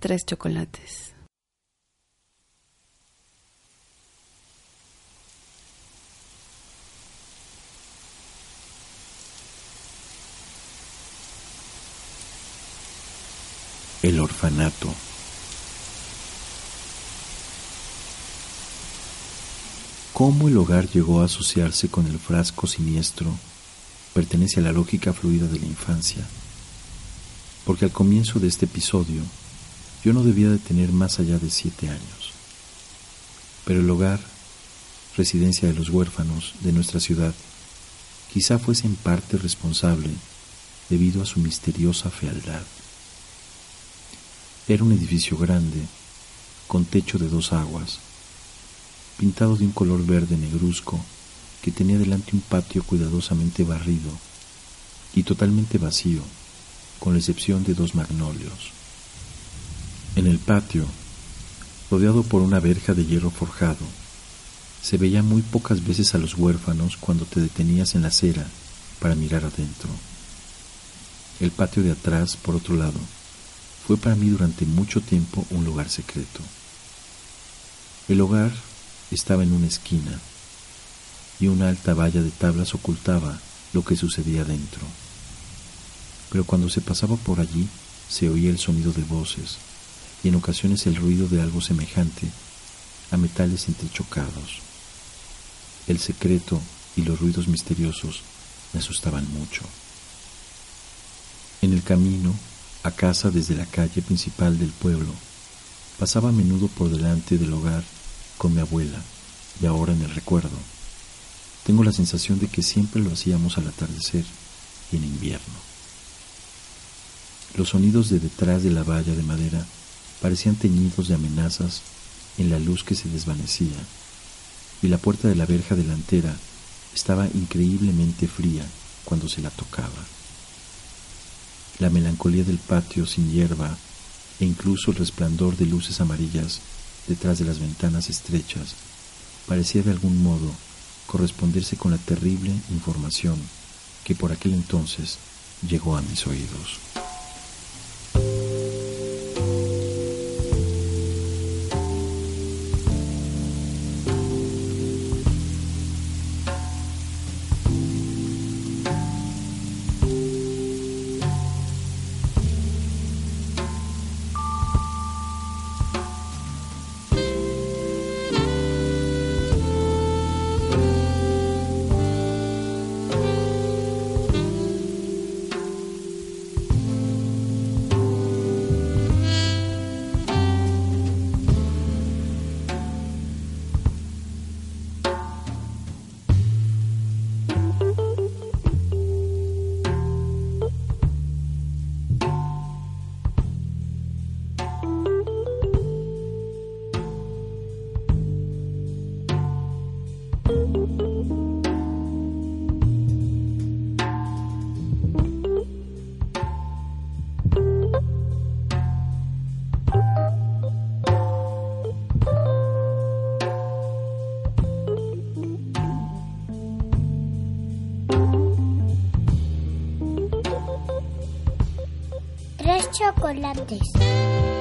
tres chocolates. El orfanato. ¿Cómo el hogar llegó a asociarse con el frasco siniestro? Pertenece a la lógica fluida de la infancia. Porque al comienzo de este episodio, yo no debía de tener más allá de siete años. Pero el hogar, residencia de los huérfanos de nuestra ciudad, quizá fuese en parte responsable debido a su misteriosa fealdad. Era un edificio grande, con techo de dos aguas, pintado de un color verde negruzco que tenía delante un patio cuidadosamente barrido y totalmente vacío, con la excepción de dos magnolios. En el patio, rodeado por una verja de hierro forjado, se veía muy pocas veces a los huérfanos cuando te detenías en la acera para mirar adentro. El patio de atrás, por otro lado, fue para mí durante mucho tiempo un lugar secreto. El hogar estaba en una esquina y una alta valla de tablas ocultaba lo que sucedía dentro. Pero cuando se pasaba por allí se oía el sonido de voces y en ocasiones el ruido de algo semejante a metales entrechocados. El secreto y los ruidos misteriosos me asustaban mucho. En el camino a casa desde la calle principal del pueblo, pasaba a menudo por delante del hogar con mi abuela y ahora en el recuerdo. Tengo la sensación de que siempre lo hacíamos al atardecer y en invierno. Los sonidos de detrás de la valla de madera parecían teñidos de amenazas en la luz que se desvanecía, y la puerta de la verja delantera estaba increíblemente fría cuando se la tocaba. La melancolía del patio sin hierba e incluso el resplandor de luces amarillas detrás de las ventanas estrechas parecía de algún modo corresponderse con la terrible información que por aquel entonces llegó a mis oídos. Chocolates.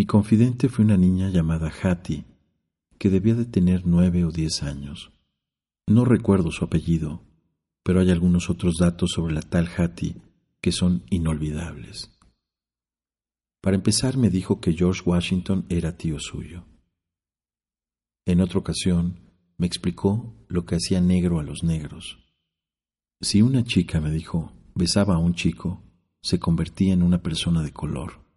Mi confidente fue una niña llamada Hattie, que debía de tener nueve o diez años. No recuerdo su apellido, pero hay algunos otros datos sobre la tal Hattie que son inolvidables. Para empezar me dijo que George Washington era tío suyo. En otra ocasión me explicó lo que hacía negro a los negros. Si una chica, me dijo, besaba a un chico, se convertía en una persona de color.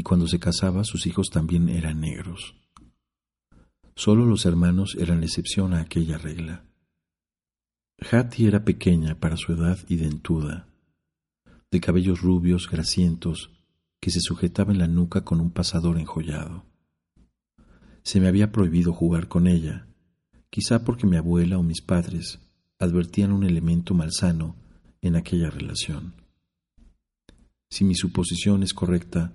Y cuando se casaba sus hijos también eran negros. Solo los hermanos eran la excepción a aquella regla. Hattie era pequeña para su edad y dentuda, de cabellos rubios grasientos que se sujetaba en la nuca con un pasador enjollado. Se me había prohibido jugar con ella, quizá porque mi abuela o mis padres advertían un elemento malsano en aquella relación. Si mi suposición es correcta,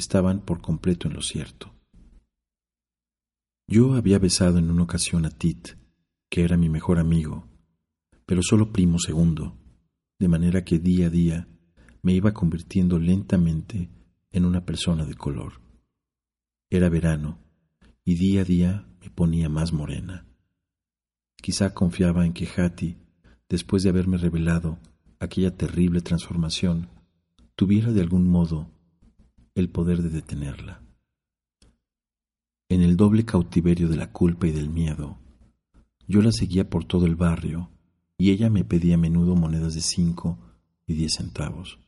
estaban por completo en lo cierto. Yo había besado en una ocasión a Tit, que era mi mejor amigo, pero solo primo segundo, de manera que día a día me iba convirtiendo lentamente en una persona de color. Era verano y día a día me ponía más morena. Quizá confiaba en que Hattie, después de haberme revelado aquella terrible transformación, tuviera de algún modo el poder de detenerla. En el doble cautiverio de la culpa y del miedo, yo la seguía por todo el barrio y ella me pedía a menudo monedas de cinco y diez centavos.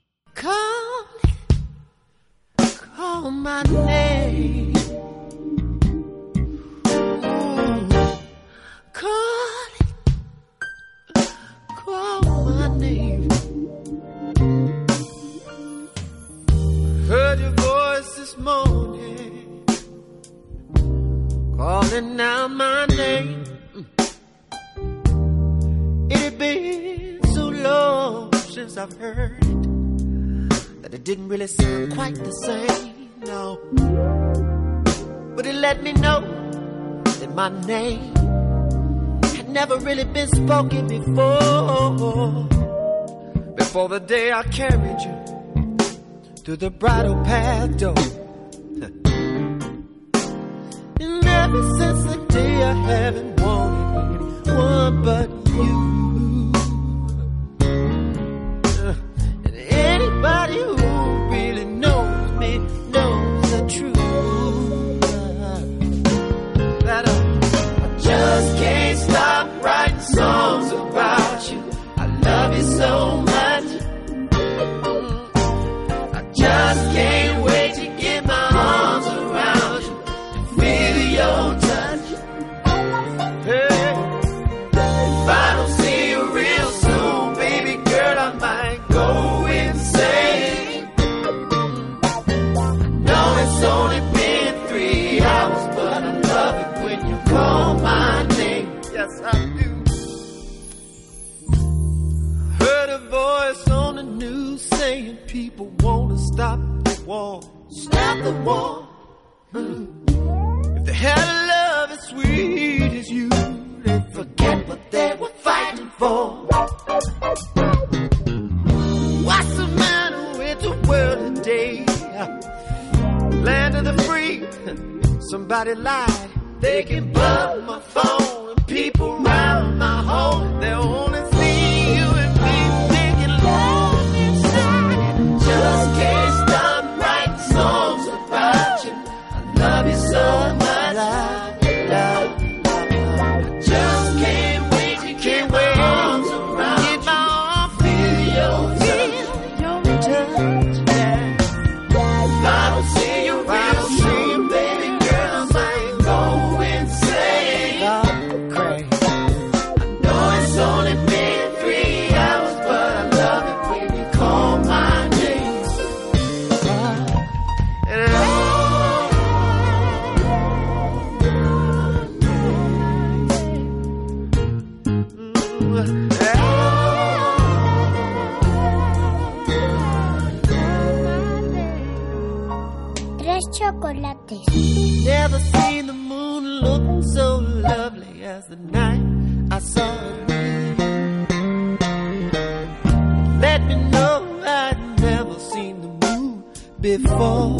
Calling out my name. It had been so long since I've heard it that it didn't really sound quite the same, no. But it let me know that my name had never really been spoken before. Before the day I carried you through the bridal path door. Ever since the day I haven't wanted anyone but the wall. If they had a love as sweet as you, they'd forget what they were fighting for. What's the matter with the world today? Land of the free, somebody lied. They can blow my phone. Before.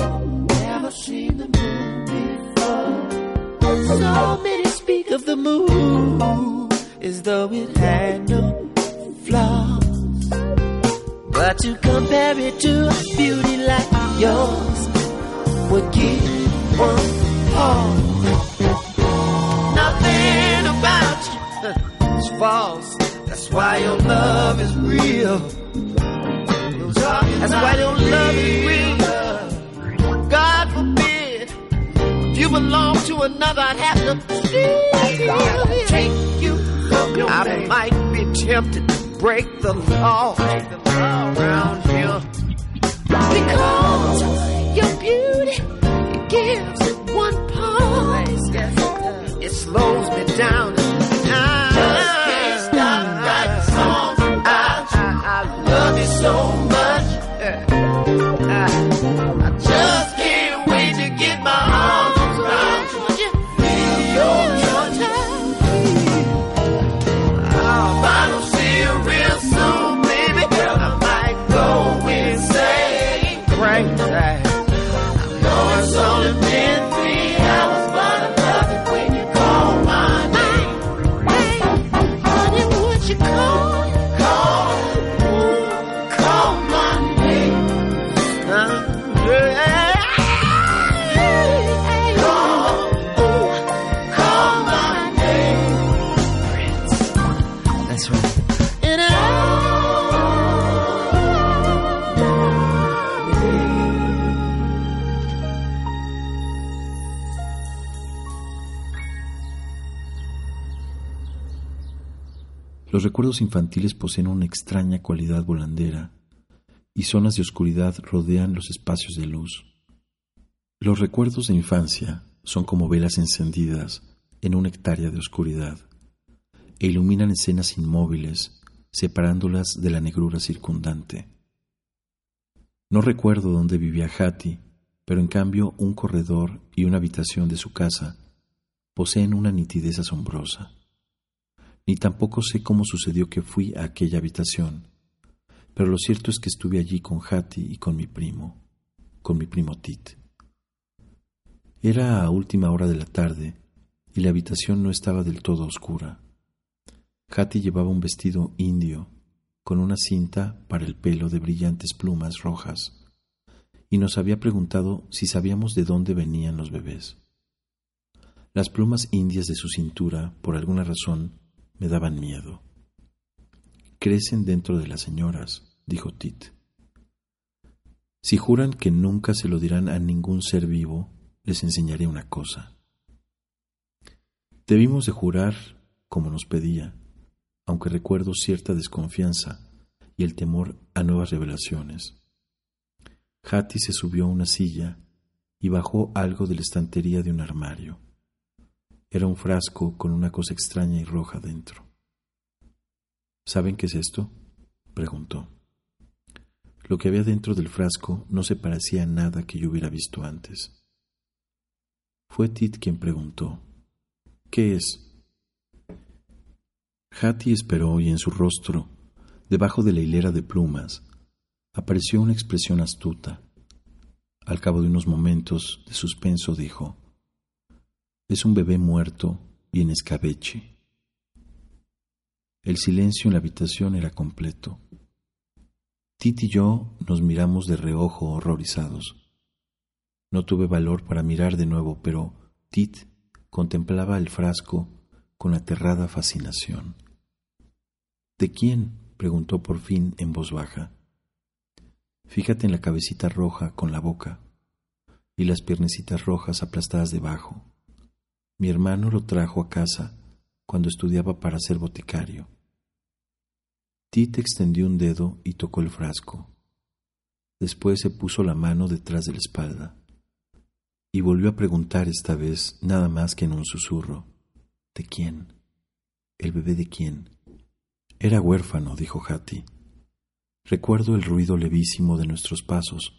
Never seen the moon before. So many speak of the moon as though it had no flaws. But to compare it to a beauty like yours would give one pause. Nothing about you is false. That's why your love is real. That's why your love is real. Belong to another, I'd have to steal. Take you I might be tempted to break the law around here because your beauty it gives one pause. It slows me down. Los recuerdos infantiles poseen una extraña cualidad volandera y zonas de oscuridad rodean los espacios de luz. Los recuerdos de infancia son como velas encendidas en una hectárea de oscuridad e iluminan escenas inmóviles, separándolas de la negrura circundante. No recuerdo dónde vivía Hattie, pero en cambio un corredor y una habitación de su casa poseen una nitidez asombrosa. Ni tampoco sé cómo sucedió que fui a aquella habitación, pero lo cierto es que estuve allí con Hattie y con mi primo, con mi primo Tit. Era a última hora de la tarde y la habitación no estaba del todo oscura. Hattie llevaba un vestido indio con una cinta para el pelo de brillantes plumas rojas y nos había preguntado si sabíamos de dónde venían los bebés. Las plumas indias de su cintura, por alguna razón, me daban miedo. Crecen dentro de las señoras, dijo Tit. Si juran que nunca se lo dirán a ningún ser vivo, les enseñaré una cosa. Debimos de jurar como nos pedía, aunque recuerdo cierta desconfianza y el temor a nuevas revelaciones. Hattie se subió a una silla y bajó algo de la estantería de un armario. Era un frasco con una cosa extraña y roja dentro. ¿Saben qué es esto? preguntó. Lo que había dentro del frasco no se parecía a nada que yo hubiera visto antes. Fue Tit quien preguntó, ¿qué es? Hattie esperó y en su rostro, debajo de la hilera de plumas, apareció una expresión astuta. Al cabo de unos momentos de suspenso dijo, es un bebé muerto y en escabeche. El silencio en la habitación era completo. Tit y yo nos miramos de reojo horrorizados. No tuve valor para mirar de nuevo, pero Tit contemplaba el frasco con aterrada fascinación. ¿De quién? preguntó por fin en voz baja. Fíjate en la cabecita roja con la boca y las piernecitas rojas aplastadas debajo. Mi hermano lo trajo a casa cuando estudiaba para ser boticario. Tite extendió un dedo y tocó el frasco. Después se puso la mano detrás de la espalda y volvió a preguntar esta vez nada más que en un susurro. ¿De quién? ¿El bebé de quién? Era huérfano, dijo Hattie. Recuerdo el ruido levísimo de nuestros pasos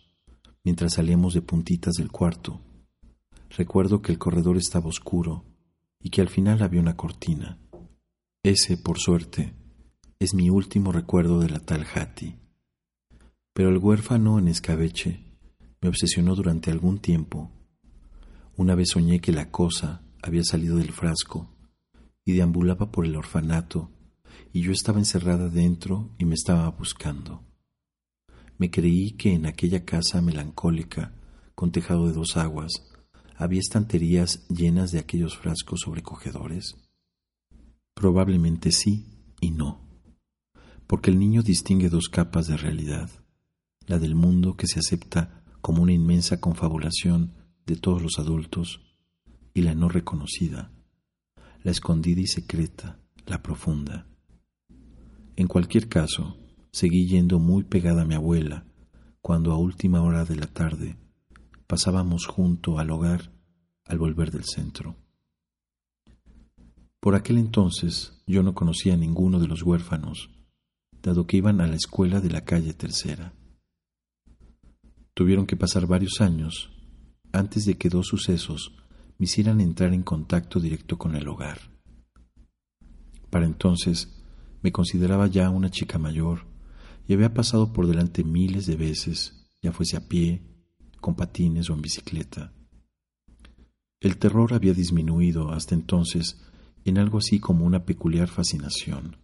mientras salíamos de puntitas del cuarto. Recuerdo que el corredor estaba oscuro y que al final había una cortina. Ese, por suerte, es mi último recuerdo de la tal Hattie. Pero el huérfano en escabeche me obsesionó durante algún tiempo Una vez soñé que la cosa había salido del frasco y deambulaba por el orfanato y yo estaba encerrada dentro y me estaba buscando. Me creí que en aquella casa melancólica, con tejado de dos aguas, había estanterías llenas de aquellos frascos sobrecogedores. Probablemente sí y no, porque el niño distingue dos capas de realidad, la del mundo que se acepta como una inmensa confabulación de todos los adultos y la no reconocida, la escondida y secreta, la profunda. En cualquier caso, seguí yendo muy pegada a mi abuela cuando a última hora de la tarde pasábamos junto al hogar al volver del centro. Por aquel entonces yo no conocía a ninguno de los huérfanos, dado que iban a la escuela de la calle tercera. Tuvieron que pasar varios años antes de que dos sucesos me hicieran entrar en contacto directo con el hogar. Para entonces me consideraba ya una chica mayor y había pasado por delante miles de veces, ya fuese a pie, con patines o en bicicleta. El terror había disminuido hasta entonces en algo así como una peculiar fascinación.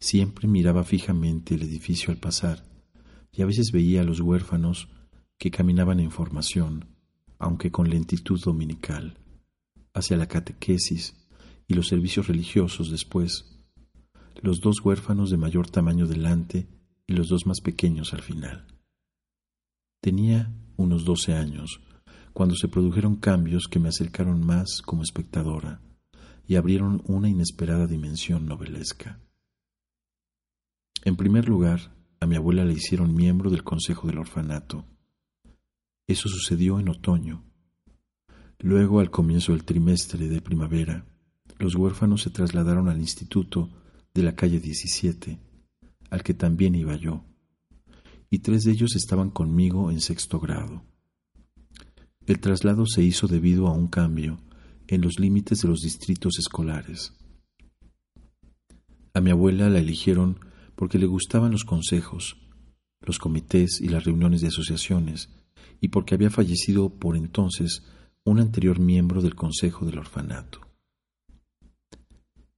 Siempre miraba fijamente el edificio al pasar y a veces veía a los huérfanos que caminaban en formación, aunque con lentitud dominical, hacia la catequesis y los servicios religiosos después, los dos huérfanos de mayor tamaño delante y los dos más pequeños al final. Tenía unos doce años cuando se produjeron cambios que me acercaron más como espectadora y abrieron una inesperada dimensión novelesca. En primer lugar, a mi abuela le hicieron miembro del Consejo del Orfanato. Eso sucedió en otoño. Luego, al comienzo del trimestre de primavera, los huérfanos se trasladaron al instituto de la calle 17, al que también iba yo, y tres de ellos estaban conmigo en sexto grado. El traslado se hizo debido a un cambio en los límites de los distritos escolares. A mi abuela la eligieron porque le gustaban los consejos, los comités y las reuniones de asociaciones, y porque había fallecido por entonces un anterior miembro del consejo del orfanato.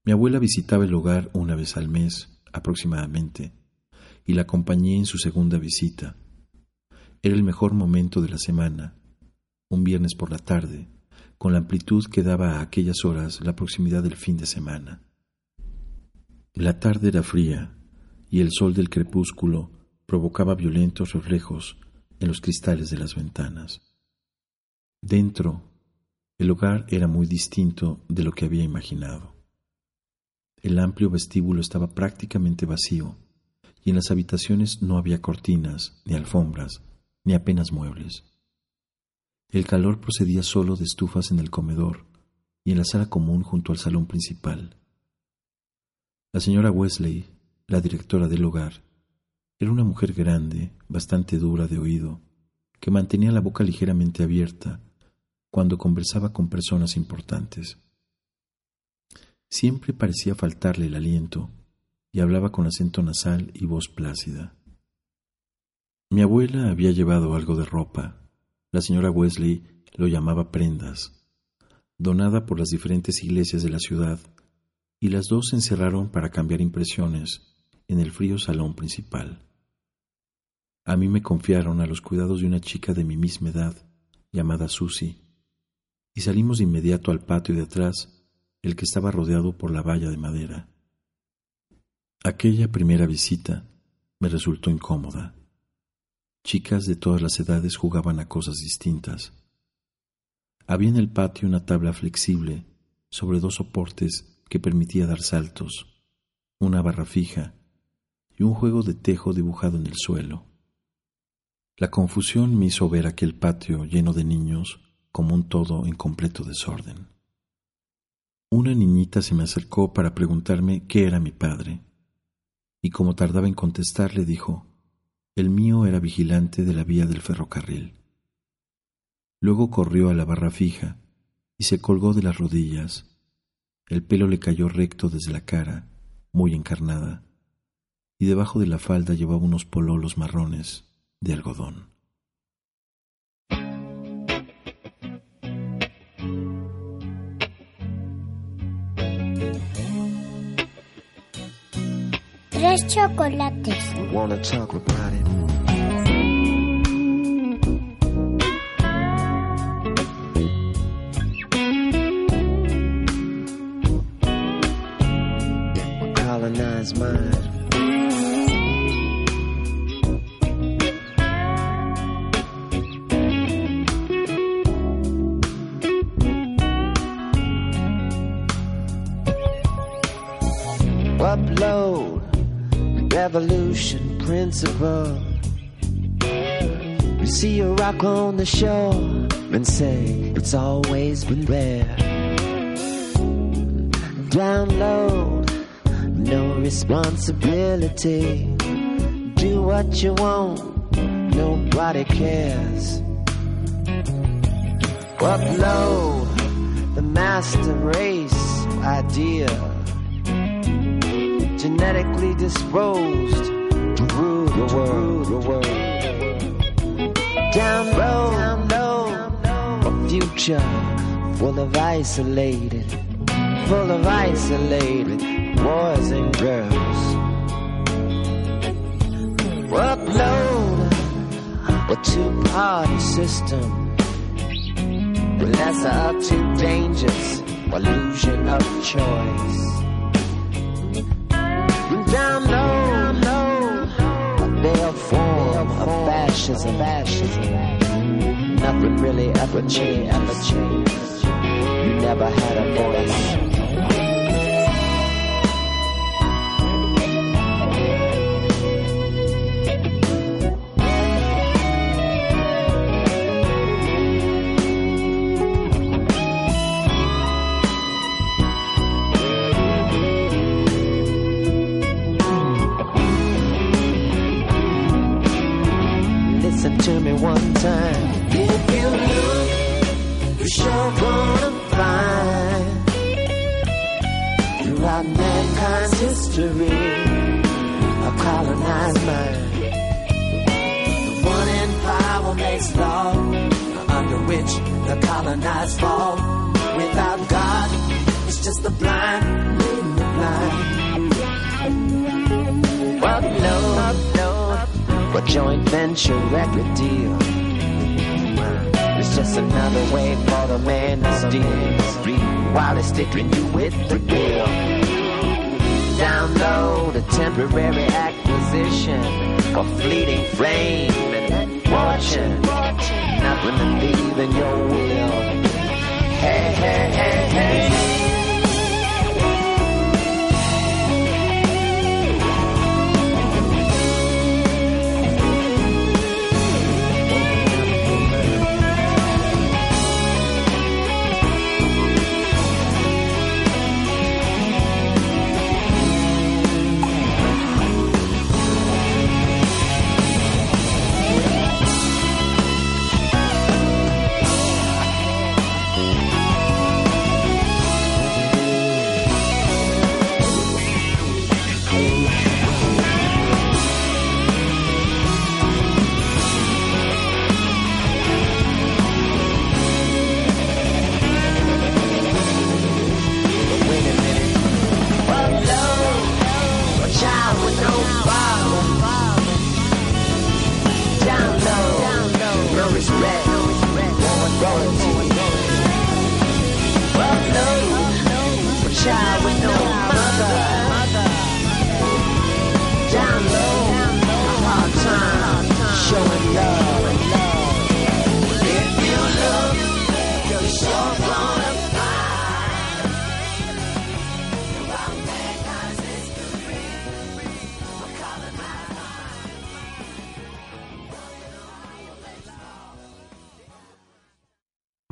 Mi abuela visitaba el hogar una vez al mes, aproximadamente, y la acompañé en su segunda visita. Era el mejor momento de la semana, un viernes por la tarde, con la amplitud que daba a aquellas horas la proximidad del fin de semana. La tarde era fría y el sol del crepúsculo provocaba violentos reflejos en los cristales de las ventanas. Dentro, el hogar era muy distinto de lo que había imaginado. El amplio vestíbulo estaba prácticamente vacío y en las habitaciones no había cortinas, ni alfombras, ni apenas muebles. El calor procedía solo de estufas en el comedor y en la sala común junto al salón principal. La señora Wesley, la directora del hogar, era una mujer grande, bastante dura de oído, que mantenía la boca ligeramente abierta cuando conversaba con personas importantes. Siempre parecía faltarle el aliento y hablaba con acento nasal y voz plácida. Mi abuela había llevado algo de ropa. La señora Wesley lo llamaba prendas, donada por las diferentes iglesias de la ciudad, y las dos se encerraron para cambiar impresiones en el frío salón principal. A mí me confiaron a los cuidados de una chica de mi misma edad, llamada Susie, y salimos de inmediato al patio de atrás el que estaba rodeado por la valla de madera. Aquella primera visita me resultó incómoda. Chicas de todas las edades jugaban a cosas distintas. Había en el patio una tabla flexible sobre dos soportes que permitía dar saltos, una barra fija y un juego de tejo dibujado en el suelo. La confusión me hizo ver aquel patio lleno de niños como un todo en completo desorden. Una niñita se me acercó para preguntarme qué era mi padre, y como tardaba en contestar le dijo, el mío era vigilante de la vía del ferrocarril. Luego corrió a la barra fija y se colgó de las rodillas. El pelo le cayó recto desde la cara, muy encarnada, y debajo de la falda llevaba unos pololos marrones de algodón. Tres chocolates. Rock on the shore and say it's always been there. Download, no responsibility. Do what you want, nobody cares. Upload the master race idea genetically disposed to rule the world. The world. Down road, down a future full of isolated, full of isolated boys and girls. Upload a two-party system. The lesser of two dangers, illusion of choice down low, low. Their form of fascism. Nothing really ever changed. You never had a voice. A joint venture record deal. It's just another way for the man to steal while he's sticking you with the deal. Download a temporary acquisition for fleeting fame and. Nothing to leave in your will. Hey, hey, hey, hey.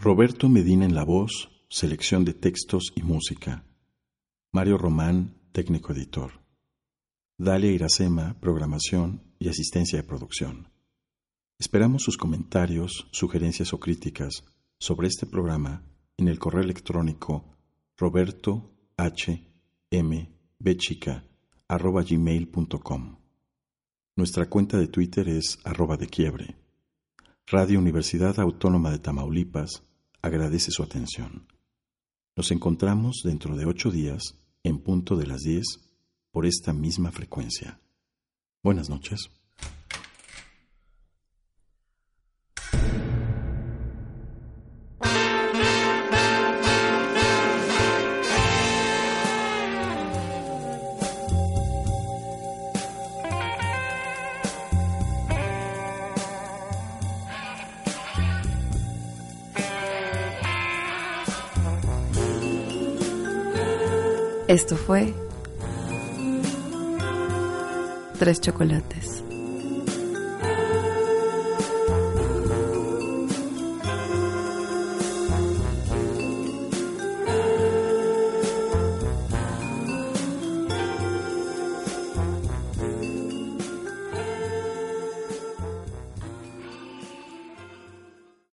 Roberto Medina en la voz, selección de textos y música. Mario Román, técnico editor. Dalia Iracema, programación y asistencia de producción. Esperamos sus comentarios, sugerencias o críticas sobre este programa en el correo electrónico roberto h m bchica arroba gmail.com. Nuestra cuenta de Twitter es arroba de quiebre. Radio Universidad Autónoma de Tamaulipas agradece su atención. Nos encontramos dentro de ocho días, en punto de las 10, por esta misma frecuencia. Buenas noches. Esto fue Tres Chocolates.